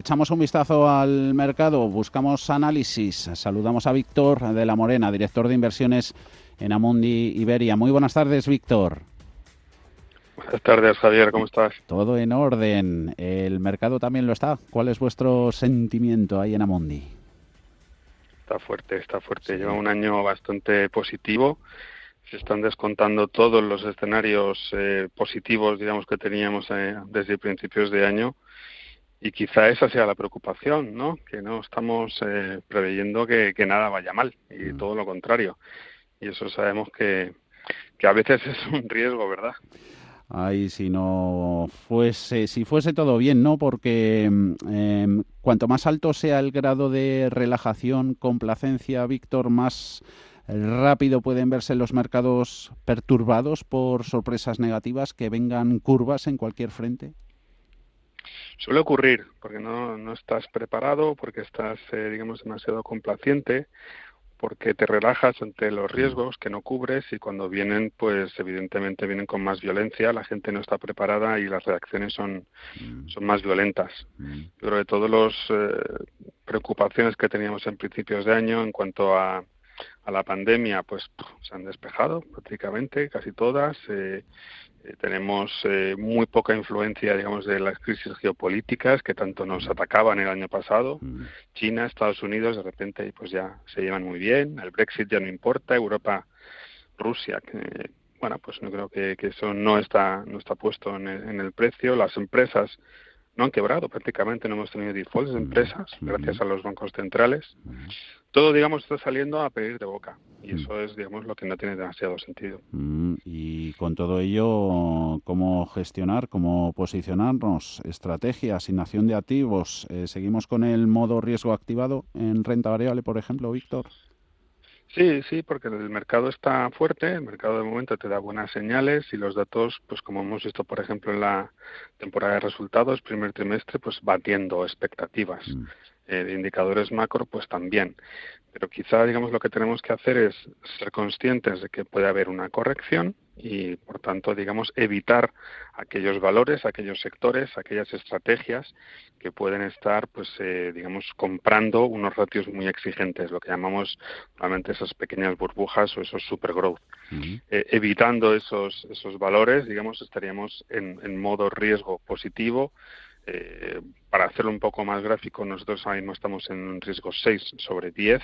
Echamos un vistazo al mercado, buscamos análisis. Saludamos a Víctor de la Morena, director de inversiones en Amundi Iberia. Muy buenas tardes, Víctor. Buenas tardes, Javier, ¿cómo estás? Todo en orden. El mercado también lo está. ¿Cuál es vuestro sentimiento ahí en Amundi? Está fuerte, está fuerte. Lleva un año bastante positivo. Se están descontando todos los escenarios eh, positivos, digamos, que teníamos eh, desde principios de año y quizá esa sea la preocupación, ¿no? Que no estamos eh, preveyendo que, nada vaya mal y mm. todo lo contrario. Y eso sabemos que, que a veces es un riesgo, ¿verdad? Ay, si no fuese, si fuese todo bien, ¿no? Porque em, cuanto más alto sea el grado de relajación, complacencia, Víctor, más rápido pueden verse los mercados perturbados por sorpresas negativas que vengan curvas en cualquier frente. Suele ocurrir porque no, no estás preparado, porque estás, eh, digamos, demasiado complaciente, porque te relajas ante los riesgos que no cubres y cuando vienen, pues evidentemente vienen con más violencia, la gente no está preparada y las reacciones son, mm. son más violentas. Mm. Pero de todas las eh, preocupaciones que teníamos en principios de año en cuanto a, a la pandemia, pues se han despejado prácticamente, casi todas. Eh, eh, tenemos eh, muy poca influencia, digamos, de las crisis geopolíticas que tanto nos atacaban el año pasado. Mm. China, Estados Unidos, de repente, pues ya se llevan muy bien. El Brexit ya no importa. Europa, Rusia, que, bueno, pues no creo que, eso no está no está puesto en el, precio. Las empresas no han quebrado prácticamente, no hemos tenido defaults de empresas gracias a los bancos centrales. Todo, digamos, está saliendo a pedir de boca. Y mm. eso es, digamos, lo que no tiene demasiado sentido. Mm, y con todo ello, ¿cómo gestionar, cómo posicionarnos? Estrategia, asignación de activos. Eh, ¿Seguimos con el modo riesgo activado en renta variable, por ejemplo, Víctor? Sí, sí, porque el mercado está fuerte, el mercado de momento te da buenas señales y los datos, pues como hemos visto, por ejemplo, en la temporada de resultados, primer trimestre, pues batiendo expectativas. Mm. Eh, de indicadores macro, pues también. Pero quizá, digamos, lo que tenemos que hacer es ser conscientes de que puede haber una corrección y, por tanto, digamos, evitar aquellos valores, aquellos sectores, aquellas estrategias que pueden estar, pues, eh, digamos, comprando unos ratios muy exigentes, lo que llamamos realmente esas pequeñas burbujas o esos super growth. Eh, evitando esos, esos valores, digamos, estaríamos en, en modo riesgo positivo, eh, para hacerlo un poco más gráfico, nosotros ahora mismo estamos en un riesgo 6 sobre 10,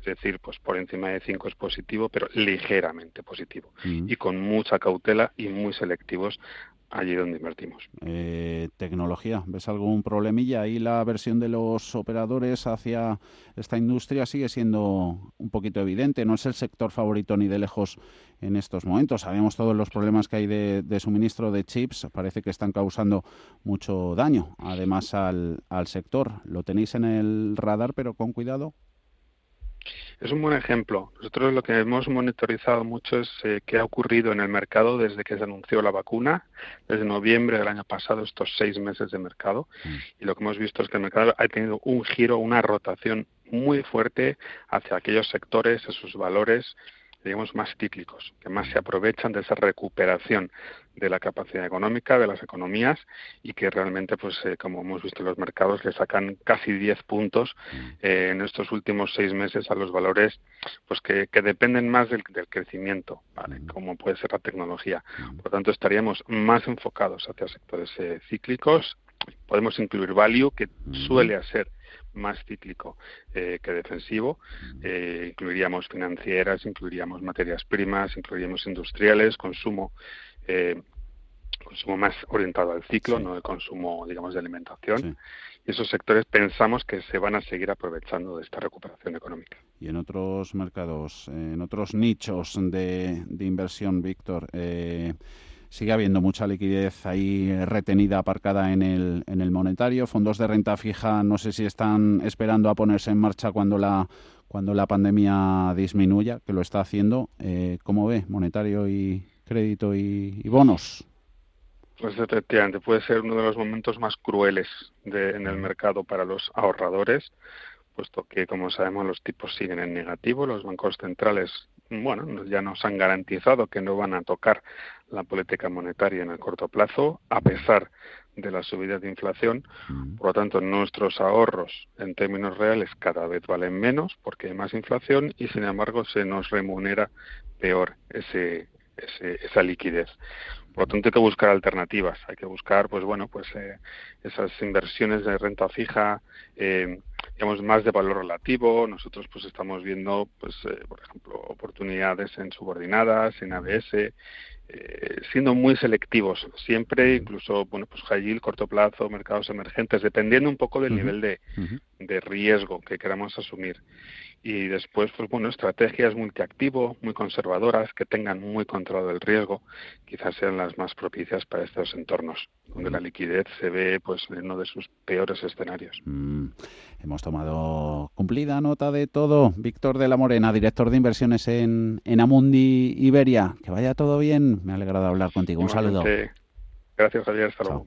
es decir, pues por encima de 5 es positivo, pero ligeramente positivo y con mucha cautela y muy selectivos allí donde invertimos. Eh, tecnología, ¿ves algún problemilla? Ahí la versión de los operadores hacia esta industria sigue siendo un poquito evidente. No es el sector favorito ni de lejos en estos momentos. Sabemos todos los problemas que hay de, suministro de chips. Parece que están causando mucho daño, además, al, al sector. ¿Lo tenéis en el radar, pero con cuidado? Es un buen ejemplo. Nosotros lo que hemos monitorizado mucho es eh, qué ha ocurrido en el mercado desde que se anunció la vacuna, desde noviembre del año pasado, estos seis meses de mercado. Mm. Y lo que hemos visto es que el mercado ha tenido un giro, una rotación muy fuerte hacia aquellos sectores, esos valores digamos, más cíclicos, que más se aprovechan de esa recuperación de la capacidad económica de las economías y que realmente, pues, eh, como hemos visto en los mercados, le sacan casi 10 puntos eh, en estos últimos seis meses a los valores, pues, que, dependen más del, crecimiento, ¿vale? Como puede ser la tecnología. Por tanto, estaríamos más enfocados hacia sectores eh, cíclicos. Podemos incluir value, que suele ser más cíclico eh, que defensivo. Eh, incluiríamos financieras, incluiríamos materias primas, incluiríamos industriales, consumo. Eh, consumo más orientado al ciclo, no el consumo, digamos, de alimentación. Y esos sectores pensamos que se van a seguir aprovechando de esta recuperación económica. Y en otros mercados, en otros nichos de, de inversión, Víctor, sigue habiendo mucha liquidez ahí retenida, aparcada en el, en el monetario. Fondos de renta fija, no sé si están esperando a ponerse en marcha cuando la cuando la pandemia disminuya, que lo está haciendo. Eh, ¿Cómo ve monetario y crédito y, bonos? Pues efectivamente, puede ser uno de los momentos más crueles de, en el mercado para los ahorradores, puesto que, como sabemos, los tipos siguen en negativo. Los bancos centrales, bueno, ya nos han garantizado que no van a tocar la política monetaria en el corto plazo, a pesar de la subida de inflación. Por lo tanto, nuestros ahorros en términos reales cada vez valen menos porque hay más inflación y, sin embargo, se nos remunera peor ese, esa liquidez. Por lo tanto, hay que buscar alternativas. Hay que buscar, pues bueno, pues eh, esas inversiones de renta fija, eh, digamos, más de valor relativo. Nosotros, pues estamos viendo, pues, eh, por ejemplo, oportunidades en subordinadas, en ABS, eh, siendo muy selectivos siempre, incluso, bueno, pues high corto plazo, mercados emergentes, dependiendo un poco del nivel de, de riesgo que queramos asumir. Y después, pues bueno, estrategias multiactivo, muy conservadoras, que tengan muy controlado el riesgo, quizás sean las más propicias para estos entornos, donde la liquidez se ve pues en uno de sus peores escenarios. Mm, hemos tomado cumplida nota de todo. Víctor de la Morena, director de inversiones en, en Amundi Iberia. Que vaya todo bien. Me ha alegrado hablar contigo. Un saludo. Gracias, Javier. Hasta luego.